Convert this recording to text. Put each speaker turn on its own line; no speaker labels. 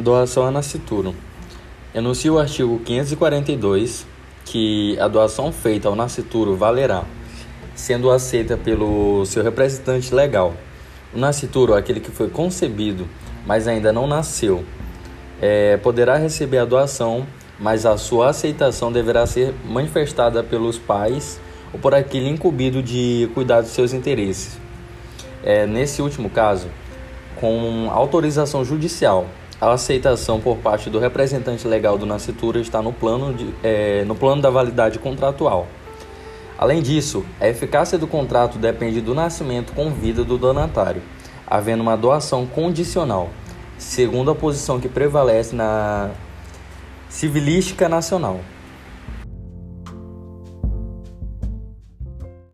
Doação a nascituro. Enuncia o artigo 542 que a doação feita ao nascituro valerá, sendo aceita pelo seu representante legal. O nascituro, aquele que foi concebido, mas ainda não nasceu, é, poderá receber a doação, mas a sua aceitação deverá ser manifestada pelos pais ou por aquele incumbido de cuidar dos seus interesses. É, nesse último caso, com autorização judicial, a aceitação por parte do representante legal do nascituro está no plano, de, é, no plano da validade contratual. Além disso, a eficácia do contrato depende do nascimento com vida do donatário, havendo uma doação condicional, segundo a posição que prevalece na civilística nacional.